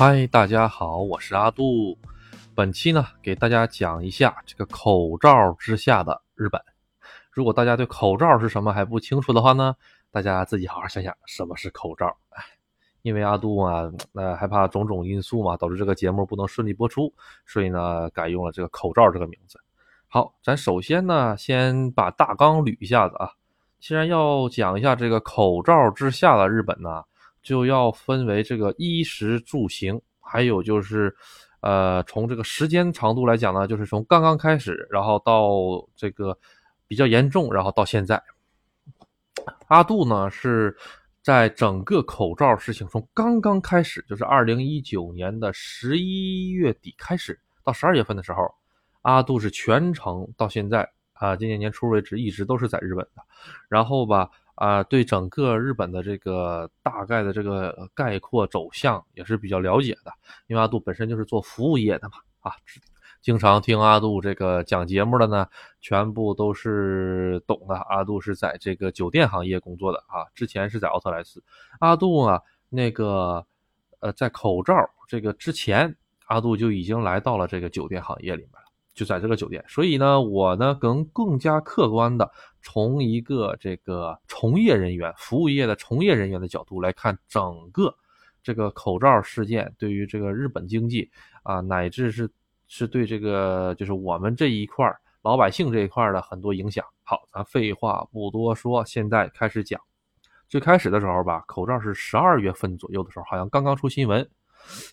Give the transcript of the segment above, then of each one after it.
嗨，大家好，我是阿杜。本期呢，给大家讲一下这个口罩之下的日本。如果大家对口罩是什么还不清楚的话呢，大家自己好好想想什么是口罩。哎，因为阿杜啊，呃，害怕种种因素嘛，导致这个节目不能顺利播出，所以呢，改用了这个口罩这个名字。好，咱首先呢，先把大纲捋一下子啊。既然要讲一下这个口罩之下的日本呢。就要分为这个衣食住行，还有就是，呃，从这个时间长度来讲呢，就是从刚刚开始，然后到这个比较严重，然后到现在。阿杜呢是在整个口罩事情从刚刚开始，就是二零一九年的十一月底开始到十二月份的时候，阿杜是全程到现在啊，今年年初为止一直都是在日本的，然后吧。啊，对整个日本的这个大概的这个概括走向也是比较了解的，因为阿杜本身就是做服务业的嘛，啊，经常听阿杜这个讲节目的呢，全部都是懂的。阿杜是在这个酒店行业工作的啊，之前是在奥特莱斯。阿杜啊，那个呃，在口罩这个之前，阿杜就已经来到了这个酒店行业里面了。就在这个酒店，所以呢，我呢更更加客观的从一个这个从业人员、服务业的从业人员的角度来看，整个这个口罩事件对于这个日本经济啊，乃至是是对这个就是我们这一块老百姓这一块的很多影响。好，咱废话不多说，现在开始讲。最开始的时候吧，口罩是十二月份左右的时候，好像刚刚出新闻，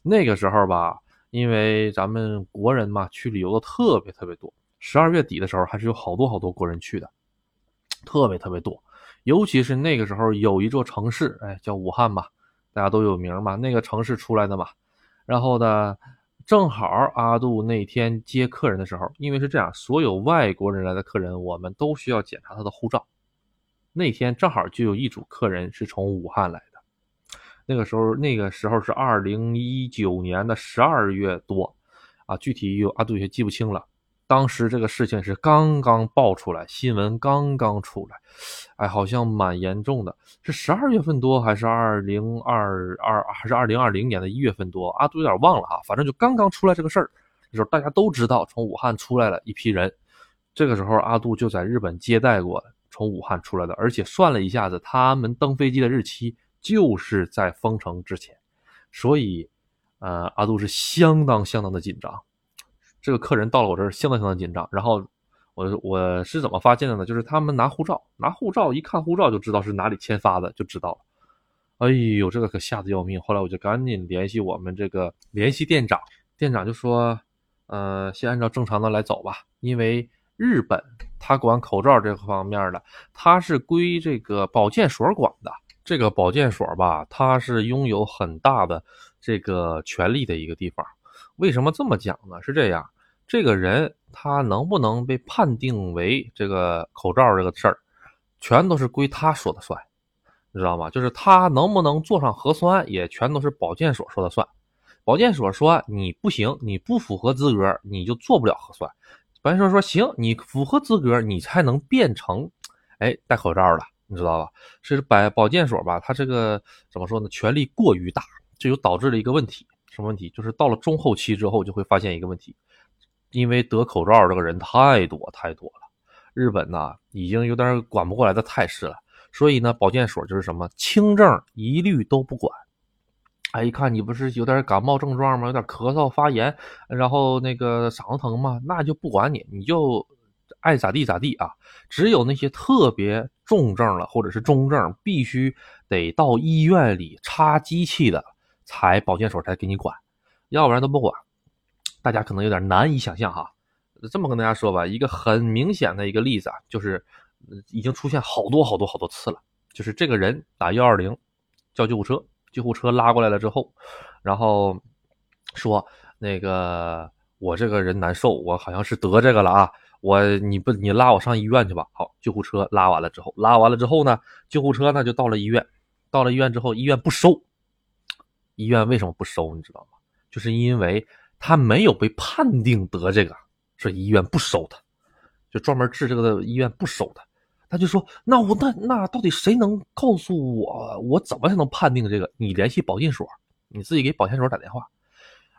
那个时候吧。因为咱们国人嘛，去旅游的特别特别多。十二月底的时候，还是有好多好多国人去的，特别特别多。尤其是那个时候，有一座城市，哎，叫武汉吧，大家都有名嘛。那个城市出来的嘛，然后呢，正好阿杜那天接客人的时候，因为是这样，所有外国人来的客人，我们都需要检查他的护照。那天正好就有一组客人是从武汉来。那个时候，那个时候是二零一九年的十二月多，啊，具体有阿杜也记不清了。当时这个事情是刚刚爆出来，新闻刚刚出来，哎，好像蛮严重的。是十二月份多，还是二零二二，还是二零二零年的一月份多？阿杜有点忘了哈。反正就刚刚出来这个事儿，时候大家都知道，从武汉出来了一批人。这个时候，阿杜就在日本接待过从武汉出来的，而且算了一下子，他们登飞机的日期。就是在封城之前，所以，呃，阿杜是相当相当的紧张。这个客人到了我这儿，相当相当紧张。然后，我我是怎么发现的呢？就是他们拿护照，拿护照一看护照就知道是哪里签发的，就知道了。哎呦，这个可吓得要命。后来我就赶紧联系我们这个联系店长，店长就说，呃，先按照正常的来走吧，因为日本他管口罩这个方面的，他是归这个保健所管的。这个保健所吧，它是拥有很大的这个权利的一个地方。为什么这么讲呢？是这样，这个人他能不能被判定为这个口罩这个事儿，全都是归他说的算，你知道吗？就是他能不能做上核酸，也全都是保健所说的算。保健所说你不行，你不符合资格，你就做不了核酸。保健所说行，你符合资格，你才能变成，哎，戴口罩了。你知道吧？是保保健所吧？他这个怎么说呢？权力过于大，这就导致了一个问题。什么问题？就是到了中后期之后，就会发现一个问题，因为得口罩这个人太多太多了，日本呢已经有点管不过来的态势了。所以呢，保健所就是什么轻症一律都不管。哎，一看你不是有点感冒症状吗？有点咳嗽、发炎，然后那个嗓子疼吗？那就不管你，你就。爱咋地咋地啊！只有那些特别重症了，或者是中症，必须得到医院里插机器的，才保健所才给你管，要不然都不管。大家可能有点难以想象哈。这么跟大家说吧，一个很明显的一个例子啊，就是已经出现好多好多好多次了。就是这个人打幺二零叫救护车，救护车拉过来了之后，然后说那个我这个人难受，我好像是得这个了啊。我你不你拉我上医院去吧。好，救护车拉完了之后，拉完了之后呢，救护车呢就到了医院。到了医院之后，医院不收。医院为什么不收？你知道吗？就是因为他没有被判定得这个，所以医院不收他。就专门治这个的医院不收他。他就说：“那我那那到底谁能告诉我，我怎么才能判定这个？你联系保健所，你自己给保健所打电话。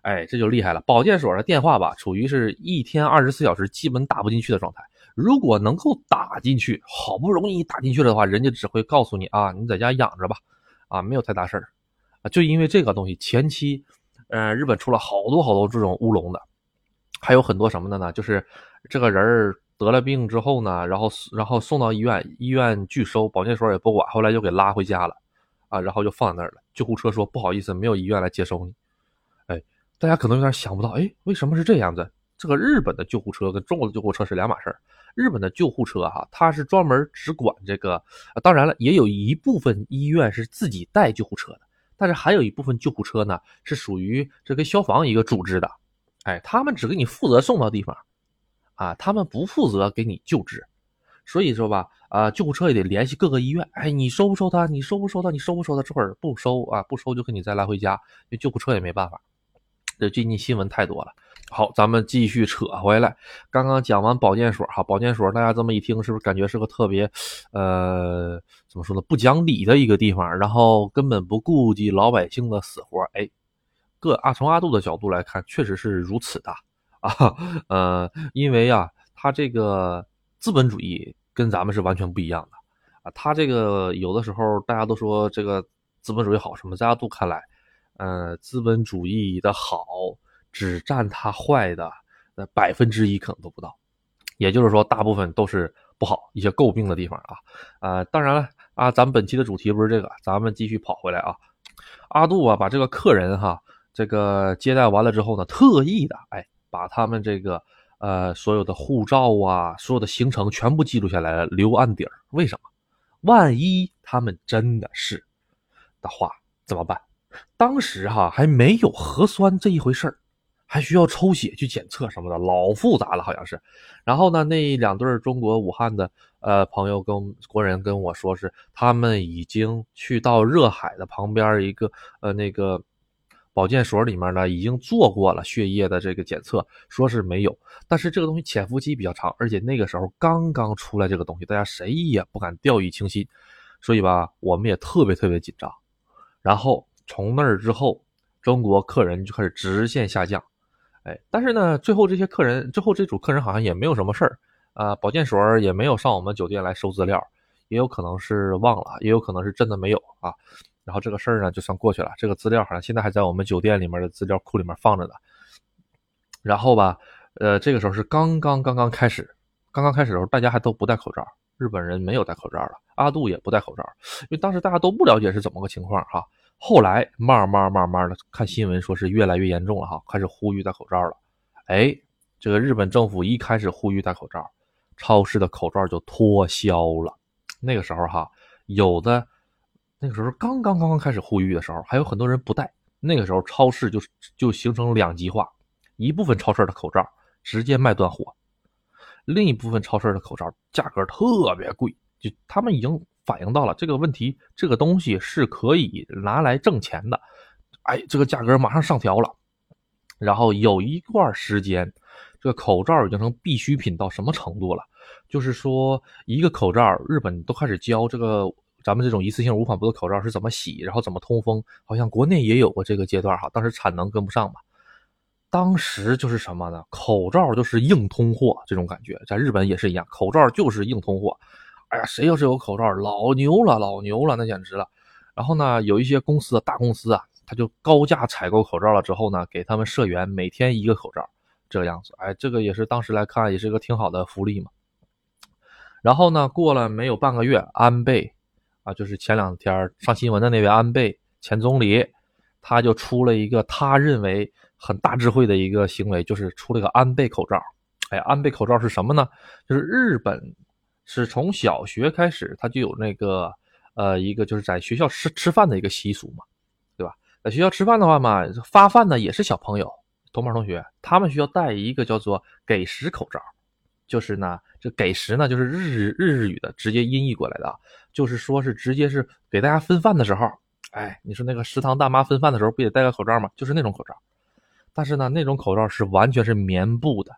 哎，这就厉害了。保健所的电话吧，处于是一天二十四小时基本打不进去的状态。如果能够打进去，好不容易打进去了的话，人家只会告诉你啊，你在家养着吧，啊，没有太大事儿。就因为这个东西，前期，呃，日本出了好多好多这种乌龙的，还有很多什么的呢？就是这个人儿得了病之后呢，然后然后送到医院，医院拒收，保健所也不管，后来就给拉回家了，啊，然后就放在那儿了。救护车说不好意思，没有医院来接收你。大家可能有点想不到，哎，为什么是这样子？这个日本的救护车跟中国的救护车是两码事儿。日本的救护车哈，它是专门只管这个，当然了，也有一部分医院是自己带救护车的，但是还有一部分救护车呢是属于这跟消防一个组织的，哎，他们只给你负责送到地方，啊，他们不负责给你救治，所以说吧，啊，救护车也得联系各个医院，哎，你收不收他？你收不收他？你收不收他？这会儿不收啊，不收就给你再来回家，因为救护车也没办法。这最近新闻太多了。好，咱们继续扯回来。刚刚讲完保健所，哈，保健所，大家这么一听，是不是感觉是个特别，呃，怎么说呢，不讲理的一个地方？然后根本不顾及老百姓的死活。哎，各阿从阿杜的角度来看，确实是如此的 啊。呃，因为啊，他这个资本主义跟咱们是完全不一样的啊。他这个有的时候大家都说这个资本主义好什么，在阿杜看来，呃，资本主义的好。只占它坏的那百分之一可能都不到，也就是说大部分都是不好一些诟病的地方啊啊当然了啊咱们本期的主题不是这个，咱们继续跑回来啊，阿杜啊把这个客人哈这个接待完了之后呢，特意的哎把他们这个呃所有的护照啊所有的行程全部记录下来了留案底儿，为什么？万一他们真的是的话怎么办？当时哈还没有核酸这一回事儿。还需要抽血去检测什么的，老复杂了，好像是。然后呢，那两对中国武汉的呃朋友跟国人跟我说，是他们已经去到热海的旁边一个呃那个保健所里面呢，已经做过了血液的这个检测，说是没有。但是这个东西潜伏期比较长，而且那个时候刚刚出来这个东西，大家谁也不敢掉以轻心，所以吧，我们也特别特别紧张。然后从那儿之后，中国客人就开始直线下降。哎，但是呢，最后这些客人，最后这组客人好像也没有什么事儿，啊，保健所也没有上我们酒店来收资料，也有可能是忘了，也有可能是真的没有啊。然后这个事儿呢就算过去了，这个资料好像现在还在我们酒店里面的资料库里面放着呢。然后吧，呃，这个时候是刚刚刚刚开始，刚刚开始的时候大家还都不戴口罩，日本人没有戴口罩了，阿杜也不戴口罩，因为当时大家都不了解是怎么个情况哈。后来慢慢慢慢的看新闻，说是越来越严重了哈，开始呼吁戴口罩了。哎，这个日本政府一开始呼吁戴口罩，超市的口罩就脱销了。那个时候哈，有的那个时候刚刚刚刚开始呼吁的时候，还有很多人不戴。那个时候超市就就形成两极化，一部分超市的口罩直接卖断货，另一部分超市的口罩价格特别贵，就他们已经。反映到了这个问题，这个东西是可以拿来挣钱的，哎，这个价格马上上调了。然后有一段时间，这个口罩已经成必需品到什么程度了？就是说，一个口罩，日本都开始教这个咱们这种一次性无纺布的口罩是怎么洗，然后怎么通风。好像国内也有过这个阶段哈，当时产能跟不上嘛。当时就是什么呢？口罩就是硬通货，这种感觉，在日本也是一样，口罩就是硬通货。哎呀，谁要是有口罩，老牛了，老牛了，那简直了。然后呢，有一些公司的，大公司啊，他就高价采购口罩了之后呢，给他们社员每天一个口罩，这个样子。哎，这个也是当时来看也是一个挺好的福利嘛。然后呢，过了没有半个月，安倍啊，就是前两天上新闻的那位安倍前总理，他就出了一个他认为很大智慧的一个行为，就是出了个安倍口罩。哎，安倍口罩是什么呢？就是日本。是从小学开始，他就有那个，呃，一个就是在学校吃吃饭的一个习俗嘛，对吧？在学校吃饭的话嘛，发饭呢也是小朋友，同班同学，他们需要戴一个叫做给食口罩，就是呢，这给食呢就是日日日语的直接音译过来的，就是说是直接是给大家分饭的时候，哎，你说那个食堂大妈分饭的时候不也戴个口罩吗？就是那种口罩，但是呢，那种口罩是完全是棉布的，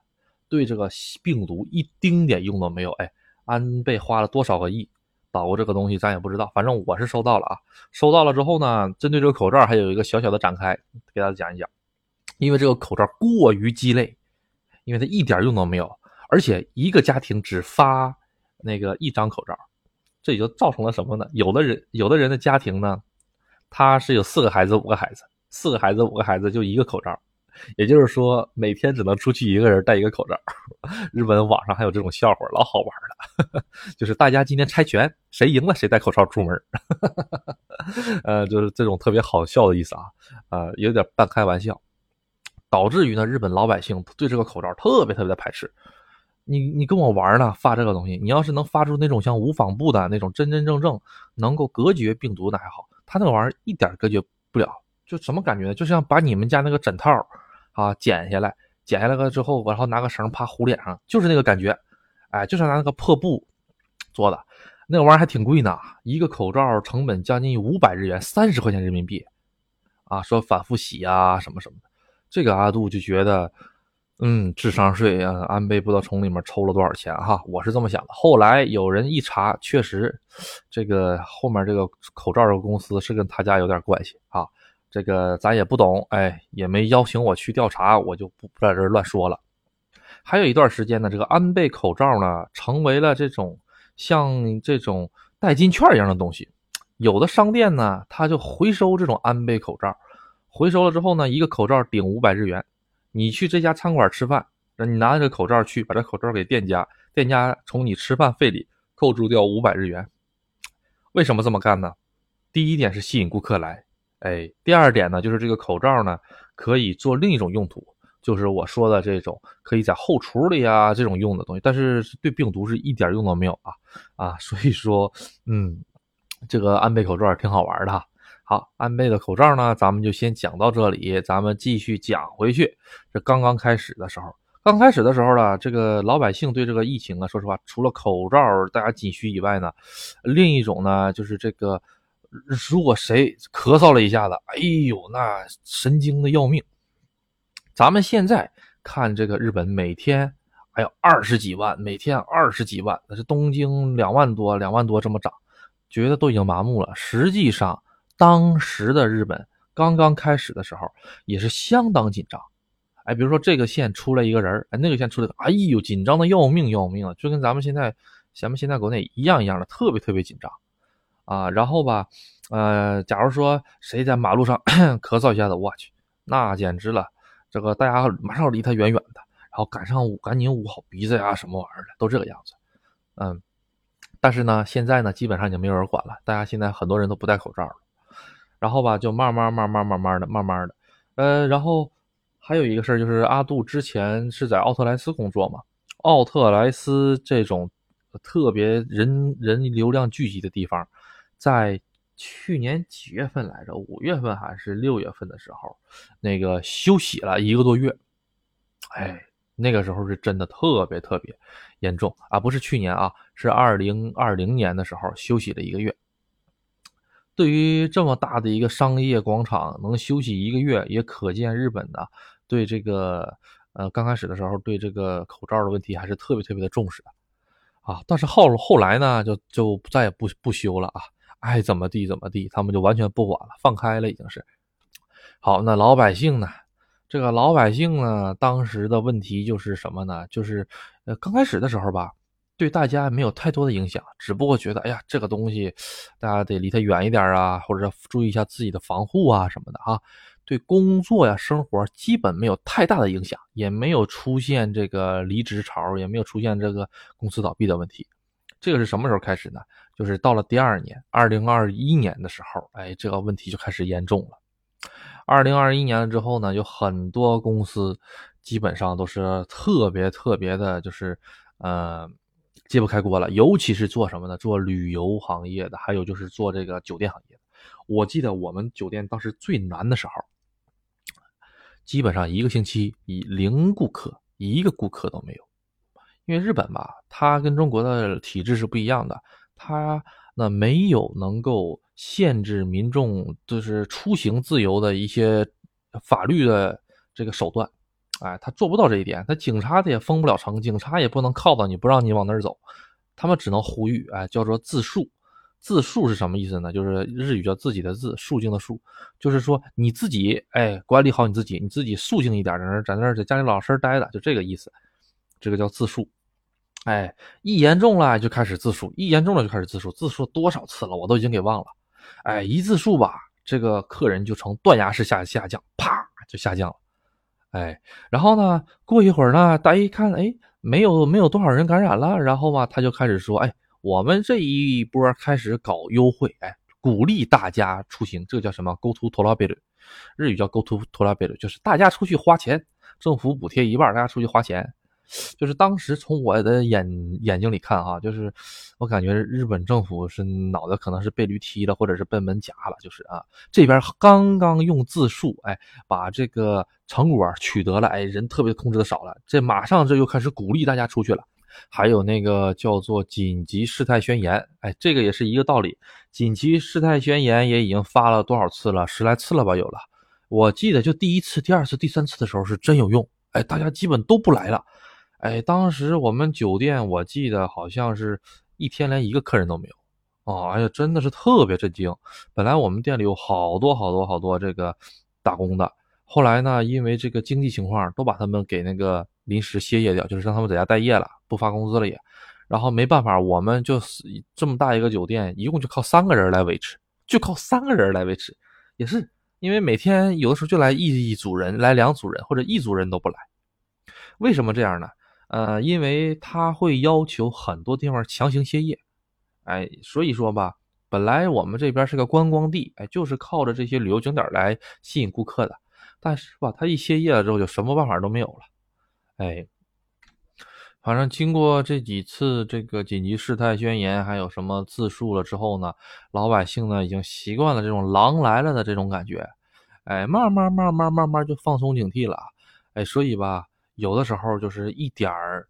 对这个病毒一丁点用都没有，哎。安倍花了多少个亿导过这个东西，咱也不知道。反正我是收到了啊，收到了之后呢，针对这个口罩还有一个小小的展开，给大家讲一讲。因为这个口罩过于鸡肋，因为它一点用都没有，而且一个家庭只发那个一张口罩，这也就造成了什么呢？有的人有的人的家庭呢，他是有四个孩子五个孩子，四个孩子五个孩子就一个口罩。也就是说，每天只能出去一个人戴一个口罩。日本网上还有这种笑话，老好玩了。就是大家今天猜拳，谁赢了谁戴口罩出门。呃，就是这种特别好笑的意思啊，呃，有点半开玩笑，导致于呢，日本老百姓对这个口罩特别特别的排斥。你你跟我玩呢，发这个东西，你要是能发出那种像无纺布的那种真真正正能够隔绝病毒的还好，他那玩意儿一点隔绝不了，就什么感觉呢？就像把你们家那个枕套。啊，剪下来，剪下来了之后，然后拿个绳啪糊脸上，就是那个感觉，哎，就是拿那个破布做的，那个玩意儿还挺贵呢，一个口罩成本将近五百日元，三十块钱人民币，啊，说反复洗啊什么什么的，这个阿杜就觉得，嗯，智商税啊，安倍不知道从里面抽了多少钱哈，我是这么想的。后来有人一查，确实，这个后面这个口罩这个公司是跟他家有点关系啊。这个咱也不懂，哎，也没邀请我去调查，我就不不在这乱说了。还有一段时间呢，这个安倍口罩呢，成为了这种像这种代金券一样的东西。有的商店呢，他就回收这种安倍口罩，回收了之后呢，一个口罩顶五百日元。你去这家餐馆吃饭，那你拿着口罩去，把这口罩给店家，店家从你吃饭费里扣除掉五百日元。为什么这么干呢？第一点是吸引顾客来。哎，第二点呢，就是这个口罩呢，可以做另一种用途，就是我说的这种可以在后厨里啊这种用的东西，但是对病毒是一点用都没有啊啊，所以说，嗯，这个安倍口罩挺好玩的。好，安倍的口罩呢，咱们就先讲到这里，咱们继续讲回去。这刚刚开始的时候，刚开始的时候呢，这个老百姓对这个疫情啊，说实话，除了口罩大家紧需以外呢，另一种呢就是这个。如果谁咳嗽了一下子，哎呦，那神经的要命。咱们现在看这个日本，每天还有二十几万，每天二十几万，那是东京两万多，两万多这么涨，觉得都已经麻木了。实际上，当时的日本刚刚开始的时候也是相当紧张。哎，比如说这个县出来一个人，哎，那个县出来，哎呦，紧张的要命要命啊，就跟咱们现在咱们现在国内一样一样的，特别特别紧张。啊，然后吧，呃，假如说谁在马路上 咳嗽一下子，我去，那简直了，这个大家马上离他远远的，然后赶上捂，赶紧捂好鼻子呀，什么玩意儿的，都这个样子。嗯，但是呢，现在呢，基本上已经没有人管了，大家现在很多人都不戴口罩了。然后吧，就慢慢慢慢慢慢的，慢慢的，呃，然后还有一个事儿就是阿杜之前是在奥特莱斯工作嘛，奥特莱斯这种特别人人流量聚集的地方。在去年几月份来着？五月份还是六月份的时候，那个休息了一个多月。哎，那个时候是真的特别特别严重啊！不是去年啊，是二零二零年的时候休息了一个月。对于这么大的一个商业广场能休息一个月，也可见日本呢对这个呃刚开始的时候对这个口罩的问题还是特别特别的重视的啊。但是后后来呢，就就再也不不休了啊。爱怎么地怎么地，他们就完全不管了，放开了已经是。好，那老百姓呢？这个老百姓呢，当时的问题就是什么呢？就是呃，刚开始的时候吧，对大家没有太多的影响，只不过觉得，哎呀，这个东西大家得离它远一点啊，或者注意一下自己的防护啊什么的啊。对工作呀、生活基本没有太大的影响，也没有出现这个离职潮，也没有出现这个公司倒闭的问题。这个是什么时候开始呢？就是到了第二年，二零二一年的时候，哎，这个问题就开始严重了。二零二一年之后呢，有很多公司基本上都是特别特别的，就是呃，揭不开锅了。尤其是做什么呢？做旅游行业的，还有就是做这个酒店行业的。我记得我们酒店当时最难的时候，基本上一个星期以零顾客，一个顾客都没有。因为日本吧，它跟中国的体制是不一样的。他那没有能够限制民众就是出行自由的一些法律的这个手段，哎，他做不到这一点。他警察他也封不了城，警察也不能靠到你不让你往那儿走，他们只能呼吁，哎，叫做自述。自述是什么意思呢？就是日语叫自己的自，肃静的肃，就是说你自己，哎，管理好你自己，你自己肃静一点，在那在那在家里老实待着，就这个意思。这个叫自述。哎，一严重了就开始自述，一严重了就开始自述，自述多少次了，我都已经给忘了。哎，一自述吧，这个客人就成断崖式下下降，啪就下降了。哎，然后呢，过一会儿呢，大家一看，哎，没有没有多少人感染了，然后嘛，他就开始说，哎。我们这一波开始搞优惠，哎，鼓励大家出行，这个叫什么？Go to t o l a b e l 日语叫 Go to t o l a b e l 就是大家出去花钱，政府补贴一半，大家出去花钱。就是当时从我的眼眼睛里看，哈，就是我感觉日本政府是脑袋可能是被驴踢了，或者是被门夹了，就是啊，这边刚刚用自述，哎，把这个成果取得了，哎，人特别控制的少了，这马上这又开始鼓励大家出去了。还有那个叫做紧急事态宣言，哎，这个也是一个道理。紧急事态宣言也已经发了多少次了？十来次了吧？有了。我记得就第一次、第二次、第三次的时候是真有用，哎，大家基本都不来了。哎，当时我们酒店我记得好像是一天连一个客人都没有。哦，哎呀，真的是特别震惊。本来我们店里有好多好多好多这个打工的，后来呢，因为这个经济情况，都把他们给那个。临时歇业掉，就是让他们在家待业了，不发工资了也。然后没办法，我们就这么大一个酒店，一共就靠三个人来维持，就靠三个人来维持。也是因为每天有的时候就来一一组人，来两组人或者一组人都不来。为什么这样呢？呃，因为他会要求很多地方强行歇业。哎，所以说吧，本来我们这边是个观光地，哎，就是靠着这些旅游景点来吸引顾客的。但是吧，他一歇业了之后，就什么办法都没有了。哎，反正经过这几次这个紧急事态宣言，还有什么自述了之后呢，老百姓呢已经习惯了这种狼来了的这种感觉，哎，慢慢慢慢慢慢就放松警惕了，哎，所以吧，有的时候就是一点儿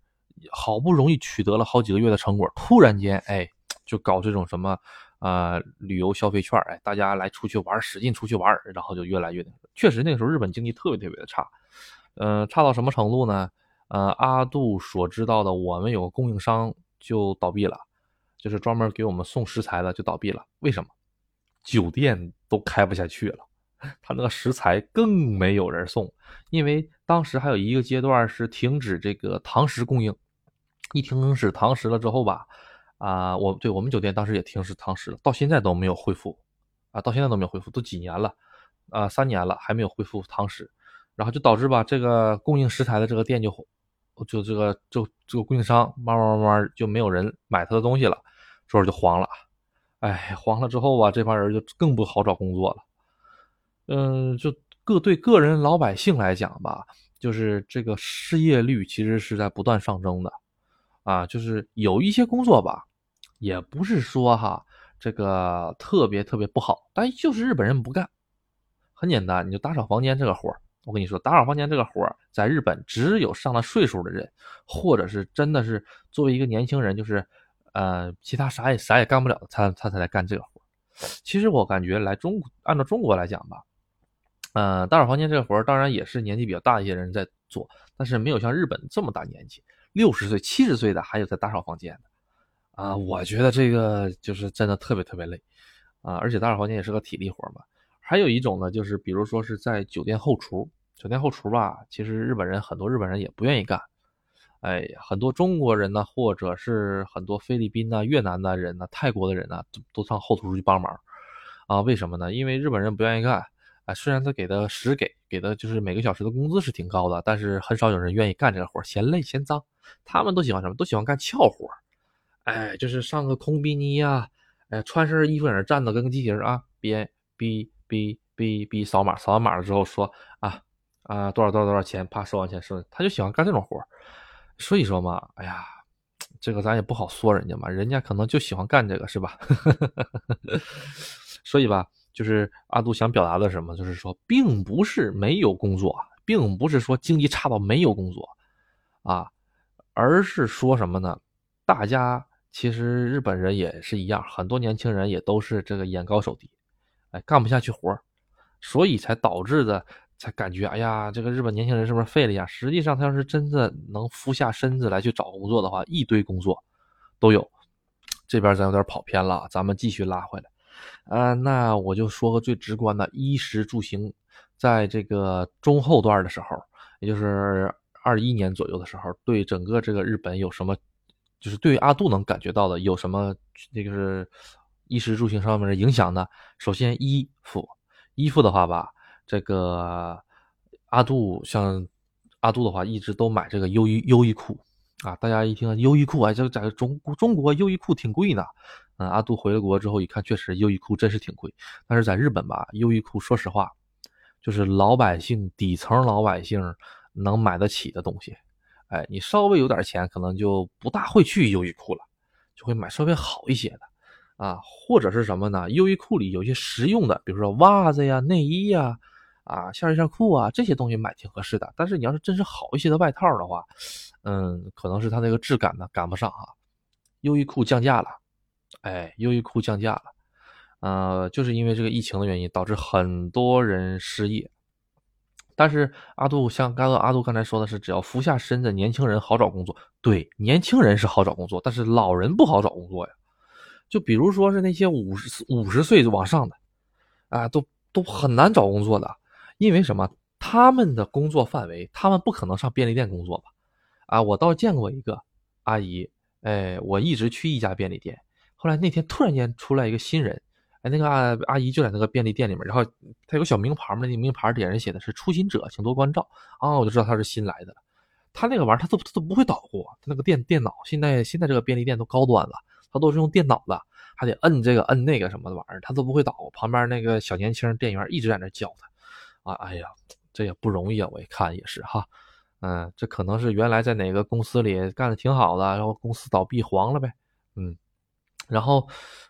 好不容易取得了好几个月的成果，突然间哎，就搞这种什么啊旅游消费券，哎，大家来出去玩，使劲出去玩，然后就越来越确实那个时候日本经济特别特别的差，嗯，差到什么程度呢？呃，阿杜所知道的，我们有个供应商就倒闭了，就是专门给我们送食材的就倒闭了。为什么？酒店都开不下去了，他那个食材更没有人送，因为当时还有一个阶段是停止这个堂食供应，一停止堂食了之后吧，啊，我对我们酒店当时也停止堂食了，到现在都没有恢复，啊，到现在都没有恢复，都几年了，啊，三年了还没有恢复堂食，然后就导致吧，这个供应食材的这个店就。就这个，就这个供应商慢慢慢慢就没有人买他的东西了，这会儿就黄了。哎，黄了之后吧，这帮人就更不好找工作了。嗯，就个对个人老百姓来讲吧，就是这个失业率其实是在不断上升的。啊，就是有一些工作吧，也不是说哈这个特别特别不好，但就是日本人不干。很简单，你就打扫房间这个活儿。我跟你说，打扫房间这个活儿，在日本只有上了岁数的人，或者是真的是作为一个年轻人，就是呃，其他啥也啥也干不了，他他才来干这个活儿。其实我感觉来中按照中国来讲吧，呃，打扫房间这个活儿，当然也是年纪比较大一些人在做，但是没有像日本这么大年纪，六十岁、七十岁的还有在打扫房间的啊。我觉得这个就是真的特别特别累啊，而且打扫房间也是个体力活嘛。还有一种呢，就是比如说是在酒店后厨，酒店后厨吧，其实日本人很多日本人也不愿意干，哎，很多中国人呢，或者是很多菲律宾呐、越南的人呢、泰国的人呢，都都上后厨去帮忙，啊，为什么呢？因为日本人不愿意干，哎，虽然他给的实给给的就是每个小时的工资是挺高的，但是很少有人愿意干这个活嫌累嫌脏，他们都喜欢什么？都喜欢干俏活哎，就是上个空比尼呀，哎，穿身衣服在那站着，跟个机器人啊，别哔。哔哔哔，扫码，扫完码了之后说啊啊多少多少多少钱，啪收完钱收，他就喜欢干这种活所以说嘛，哎呀，这个咱也不好说人家嘛，人家可能就喜欢干这个，是吧？所以吧，就是阿杜想表达的什么，就是说，并不是没有工作，并不是说经济差到没有工作啊，而是说什么呢？大家其实日本人也是一样，很多年轻人也都是这个眼高手低。哎，干不下去活所以才导致的，才感觉哎呀，这个日本年轻人是不是废了呀？实际上，他要是真的能俯下身子来去找工作的话，一堆工作都有。这边咱有点跑偏了，咱们继续拉回来。啊，那我就说个最直观的，衣食住行，在这个中后段的时候，也就是二一年左右的时候，对整个这个日本有什么，就是对阿杜能感觉到的有什么，那个是衣食住行上面的影响呢？首先，衣服，衣服的话吧，这个阿杜像阿杜的话，一直都买这个优衣优衣库。啊，大家一听优衣库，哎，这在中中国优衣库挺贵呢。嗯，阿杜回了国之后一看，确实优衣库真是挺贵。但是在日本吧，优衣库说实话，就是老百姓底层老百姓能买得起的东西。哎，你稍微有点钱，可能就不大会去优衣库了，就会买稍微好一些的。啊，或者是什么呢？优衣库里有些实用的，比如说袜子呀、内衣呀。啊，线衣线裤啊，这些东西买挺合适的。但是你要是真是好一些的外套的话，嗯，可能是它那个质感呢赶不上啊。优衣库降价了，哎，优衣库降价了，呃，就是因为这个疫情的原因，导致很多人失业。但是阿杜像刚刚阿杜刚才说的是，只要服下身的年轻人好找工作。对，年轻人是好找工作，但是老人不好找工作呀。就比如说是那些五十五十岁往上的，啊，都都很难找工作的。因为什么？他们的工作范围，他们不可能上便利店工作吧？啊，我倒见过一个阿姨，哎，我一直去一家便利店，后来那天突然间出来一个新人，哎，那个阿阿姨就在那个便利店里面，然后她有个小名牌嘛，那名牌底下人写的是“初心者，请多关照”，啊，我就知道她是新来的。她那个玩意儿，她都她都不会捣鼓，她那个电电脑，现在现在这个便利店都高端了，她都是用电脑的，还得摁这个摁那个什么的玩意儿，她都不会捣鼓。旁边那个小年轻店员一直在那教她。啊，哎呀，这也不容易啊！我一看也是哈，嗯，这可能是原来在哪个公司里干的挺好的，然后公司倒闭黄了呗，嗯，然后，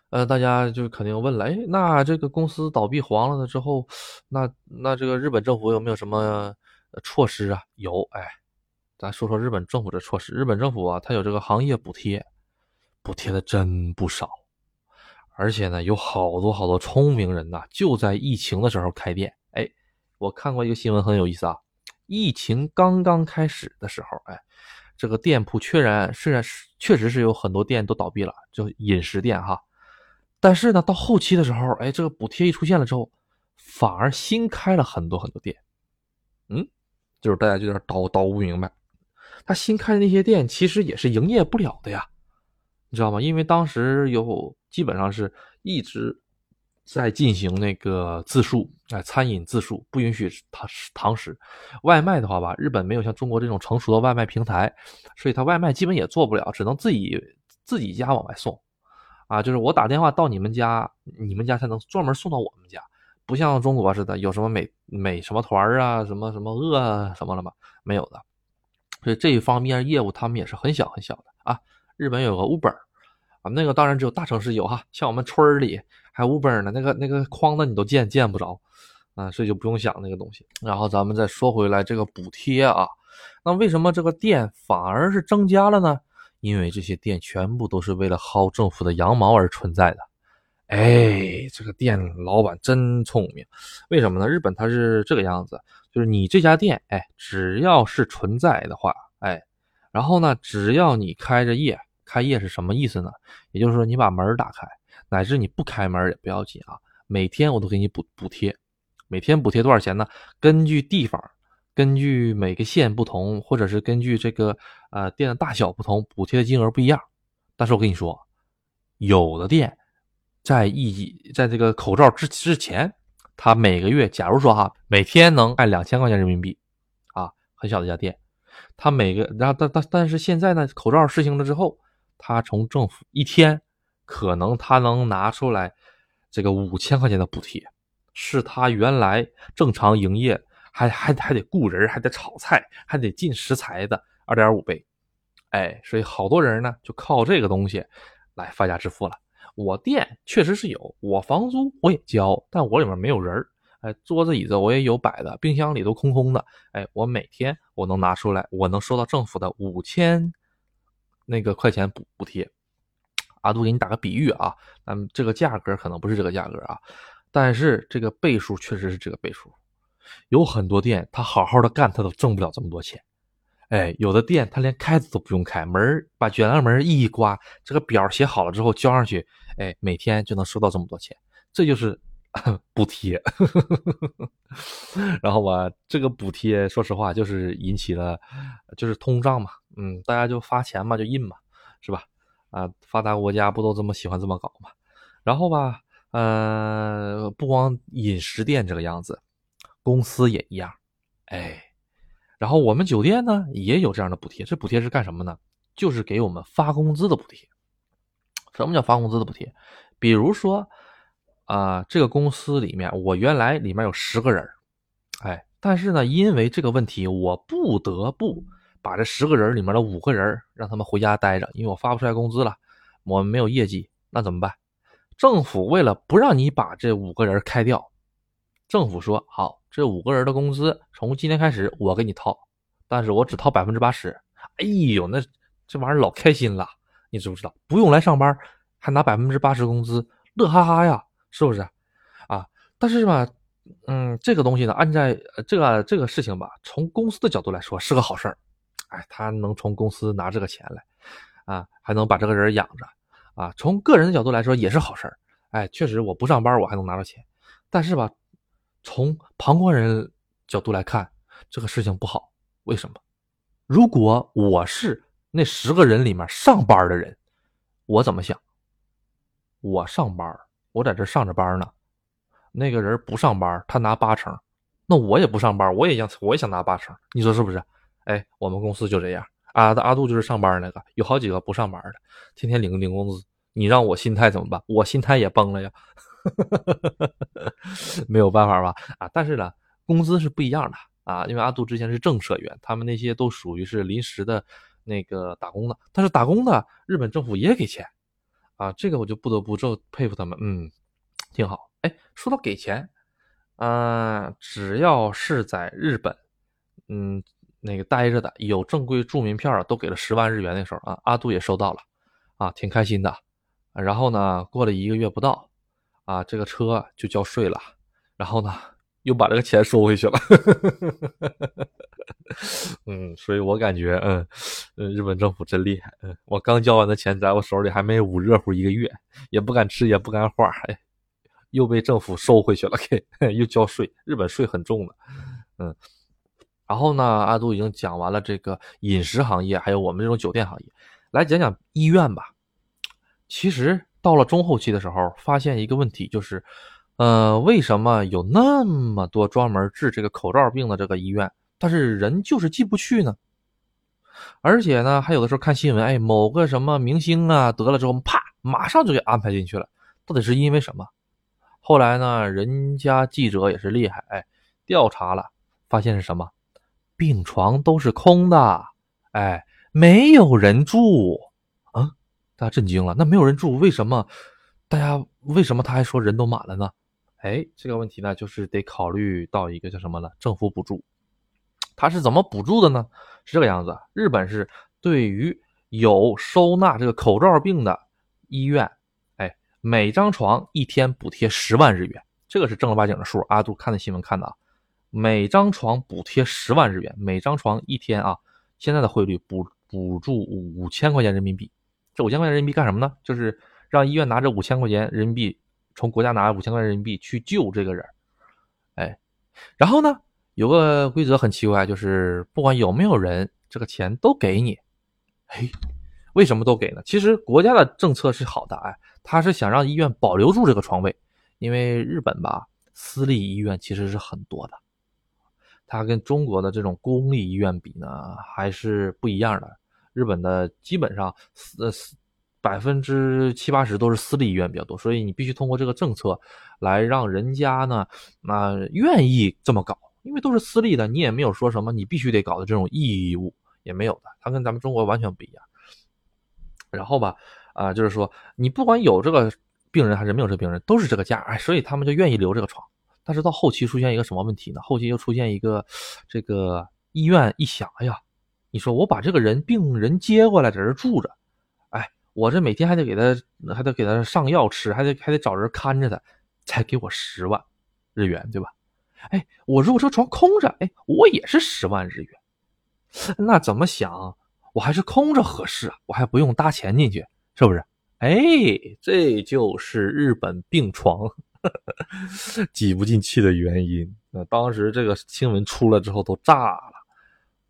呃，大家就肯定问了，哎，那这个公司倒闭黄了的之后，那那这个日本政府有没有什么措施啊？有，哎，咱说说日本政府的措施。日本政府啊，它有这个行业补贴，补贴的真不少，而且呢，有好多好多聪明人呐，就在疫情的时候开店。哎我看过一个新闻，很有意思啊。疫情刚刚开始的时候，哎，这个店铺确然虽然是确实是有很多店都倒闭了，就饮食店哈。但是呢，到后期的时候，哎，这个补贴一出现了之后，反而新开了很多很多店。嗯，就是大家就有点叨叨不明白，他新开的那些店其实也是营业不了的呀，你知道吗？因为当时有基本上是一直。在进行那个自述，哎，餐饮自述不允许堂堂食。外卖的话吧，日本没有像中国这种成熟的外卖平台，所以他外卖基本也做不了，只能自己自己家往外送。啊，就是我打电话到你们家，你们家才能专门送到我们家，不像中国似的有什么美美什么团啊，什么什么饿啊什么了吗？没有的。所以这一方面业务他们也是很小很小的啊。日本有个 Uber。啊，那个当然只有大城市有哈，像我们村里还有 Uber 呢，那个那个框子你都见见不着，啊，所以就不用想那个东西。然后咱们再说回来这个补贴啊，那为什么这个店反而是增加了呢？因为这些店全部都是为了薅政府的羊毛而存在的。哎，这个店老板真聪明，为什么呢？日本它是这个样子，就是你这家店，哎，只要是存在的话，哎，然后呢，只要你开着业。开业是什么意思呢？也就是说，你把门打开，乃至你不开门也不要紧啊。每天我都给你补补贴，每天补贴多少钱呢？根据地方，根据每个县不同，或者是根据这个呃店的大小不同，补贴的金额不一样。但是我跟你说，有的店在一在这个口罩之之前，他每个月，假如说哈，每天能卖两千块钱人民币啊，很小的一家店，他每个，然后但但但是现在呢，口罩实行了之后。他从政府一天可能他能拿出来这个五千块钱的补贴，是他原来正常营业还还还得雇人，还得炒菜，还得进食材的二点五倍。哎，所以好多人呢就靠这个东西来发家致富了。我店确实是有，我房租我也交，但我里面没有人哎，桌子椅子我也有摆的，冰箱里都空空的。哎，我每天我能拿出来，我能收到政府的五千。那个块钱补补贴，阿杜给你打个比喻啊，嗯，这个价格可能不是这个价格啊，但是这个倍数确实是这个倍数。有很多店他好好的干，他都挣不了这么多钱。哎，有的店他连开子都不用开，门把卷帘门一刮，这个表写好了之后交上去，哎，每天就能收到这么多钱，这就是 补贴。然后吧，这个补贴说实话就是引起了，就是通胀嘛，嗯，大家就发钱嘛，就印嘛，是吧？啊，发达国家不都这么喜欢这么搞吗？然后吧，呃，不光饮食店这个样子，公司也一样，哎。然后我们酒店呢也有这样的补贴，这补贴是干什么呢？就是给我们发工资的补贴。什么叫发工资的补贴？比如说啊，这个公司里面我原来里面有十个人，哎，但是呢，因为这个问题，我不得不把这十个人里面的五个人让他们回家待着，因为我发不出来工资了，我们没有业绩，那怎么办？政府为了不让你把这五个人开掉，政府说好。这五个人的工资从今天开始我给你掏，但是我只掏百分之八十。哎呦，那这玩意儿老开心了，你知不知道？不用来上班，还拿百分之八十工资，乐哈哈呀，是不是？啊，但是吧，嗯，这个东西呢，按在这个这个事情吧，从公司的角度来说是个好事儿，哎，他能从公司拿这个钱来，啊，还能把这个人养着，啊，从个人的角度来说也是好事儿，哎，确实我不上班我还能拿到钱，但是吧。从旁观人角度来看，这个事情不好。为什么？如果我是那十个人里面上班的人，我怎么想？我上班，我在这上着班呢。那个人不上班，他拿八成，那我也不上班，我也想，我也想拿八成。你说是不是？哎，我们公司就这样。阿阿杜就是上班那个，有好几个不上班的，天天领领工资。你让我心态怎么办？我心态也崩了呀。没有办法吧？啊，但是呢，工资是不一样的啊，因为阿杜之前是正社员，他们那些都属于是临时的那个打工的，但是打工的日本政府也给钱啊，这个我就不得不就佩服他们，嗯，挺好。哎，说到给钱，啊，只要是在日本，嗯，那个待着的有正规住民票都给了十万日元，那时候啊，阿杜也收到了，啊，挺开心的。然后呢，过了一个月不到。啊，这个车就交税了，然后呢，又把这个钱收回去了。嗯，所以我感觉，嗯，日本政府真厉害。嗯，我刚交完的钱在我手里还没捂热乎一个月，也不敢吃，也不敢花，哎，又被政府收回去了，给 又交税。日本税很重的。嗯，然后呢，阿杜已经讲完了这个饮食行业，还有我们这种酒店行业，来讲讲医院吧。其实。到了中后期的时候，发现一个问题，就是，呃，为什么有那么多专门治这个口罩病的这个医院，但是人就是进不去呢？而且呢，还有的时候看新闻，哎，某个什么明星啊得了之后，啪，马上就给安排进去了，到底是因为什么？后来呢，人家记者也是厉害，哎，调查了，发现是什么？病床都是空的，哎，没有人住。啊大家震惊了，那没有人住，为什么？大家为什么他还说人都满了呢？哎，这个问题呢，就是得考虑到一个叫什么呢？政府补助，他是怎么补助的呢？是这个样子，日本是对于有收纳这个口罩病的医院，哎，每张床一天补贴十万日元，这个是正儿八经的数。阿杜看的新闻看的啊，每张床补贴十万日元，每张床一天啊，现在的汇率补补助五千块钱人民币。这五千块钱人民币干什么呢？就是让医院拿这五千块钱人民币，从国家拿五千块钱人民币去救这个人，哎，然后呢，有个规则很奇怪，就是不管有没有人，这个钱都给你。哎，为什么都给呢？其实国家的政策是好的，哎，他是想让医院保留住这个床位，因为日本吧，私立医院其实是很多的，它跟中国的这种公立医院比呢，还是不一样的。日本的基本上四四百分之七八十都是私立医院比较多，所以你必须通过这个政策来让人家呢，那愿意这么搞，因为都是私立的，你也没有说什么你必须得搞的这种义务也没有的，它跟咱们中国完全不一样。然后吧，啊，就是说你不管有这个病人还是没有这病人，都是这个价，哎，所以他们就愿意留这个床。但是到后期出现一个什么问题呢？后期又出现一个这个医院一想，哎呀。你说我把这个人病人接过来在这住着，哎，我这每天还得给他还得给他上药吃，还得还得找人看着他，才给我十万日元，对吧？哎，我如果这床空着，哎，我也是十万日元。那怎么想？我还是空着合适啊，我还不用搭钱进去，是不是？哎，这就是日本病床 挤不进去的原因。那当时这个新闻出来之后都炸了，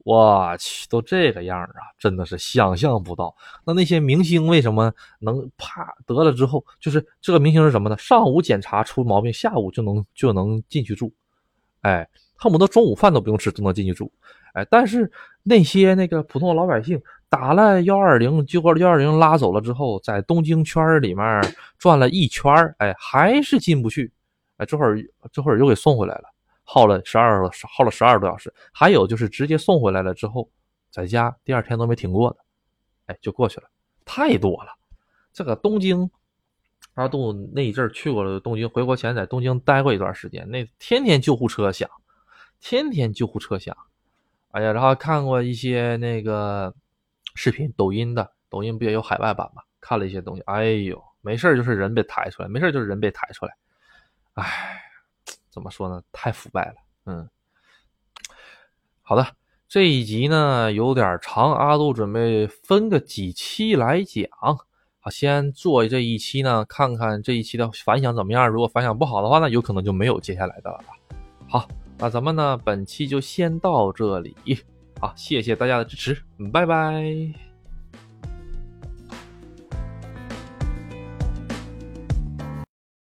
我去，都这个样啊，真的是想象不到。那那些明星为什么能啪得了之后，就是这个明星是什么呢？上午检查出毛病，下午就能就能进去住，哎，恨不得中午饭都不用吃都能进去住。哎，但是那些那个普通老百姓打了幺二零，结果幺二零拉走了之后，在东京圈里面转了一圈，哎，还是进不去。哎，这会儿这会儿又给送回来了，耗了十二耗了十二个多小时。还有就是直接送回来了之后，在家第二天都没挺过的，哎，就过去了，太多了。这个东京阿杜那一阵去过了东京，回国前在东京待过一段时间，那天天救护车响，天天救护车响。哎呀，然后看过一些那个视频，抖音的，抖音不也有海外版吗？看了一些东西，哎呦，没事就是人被抬出来，没事就是人被抬出来，哎，怎么说呢？太腐败了，嗯。好的，这一集呢有点长，阿杜准备分个几期来讲。好，先做这一期呢，看看这一期的反响怎么样。如果反响不好的话呢，有可能就没有接下来的了。好。那咱们呢，本期就先到这里，好，谢谢大家的支持，拜拜。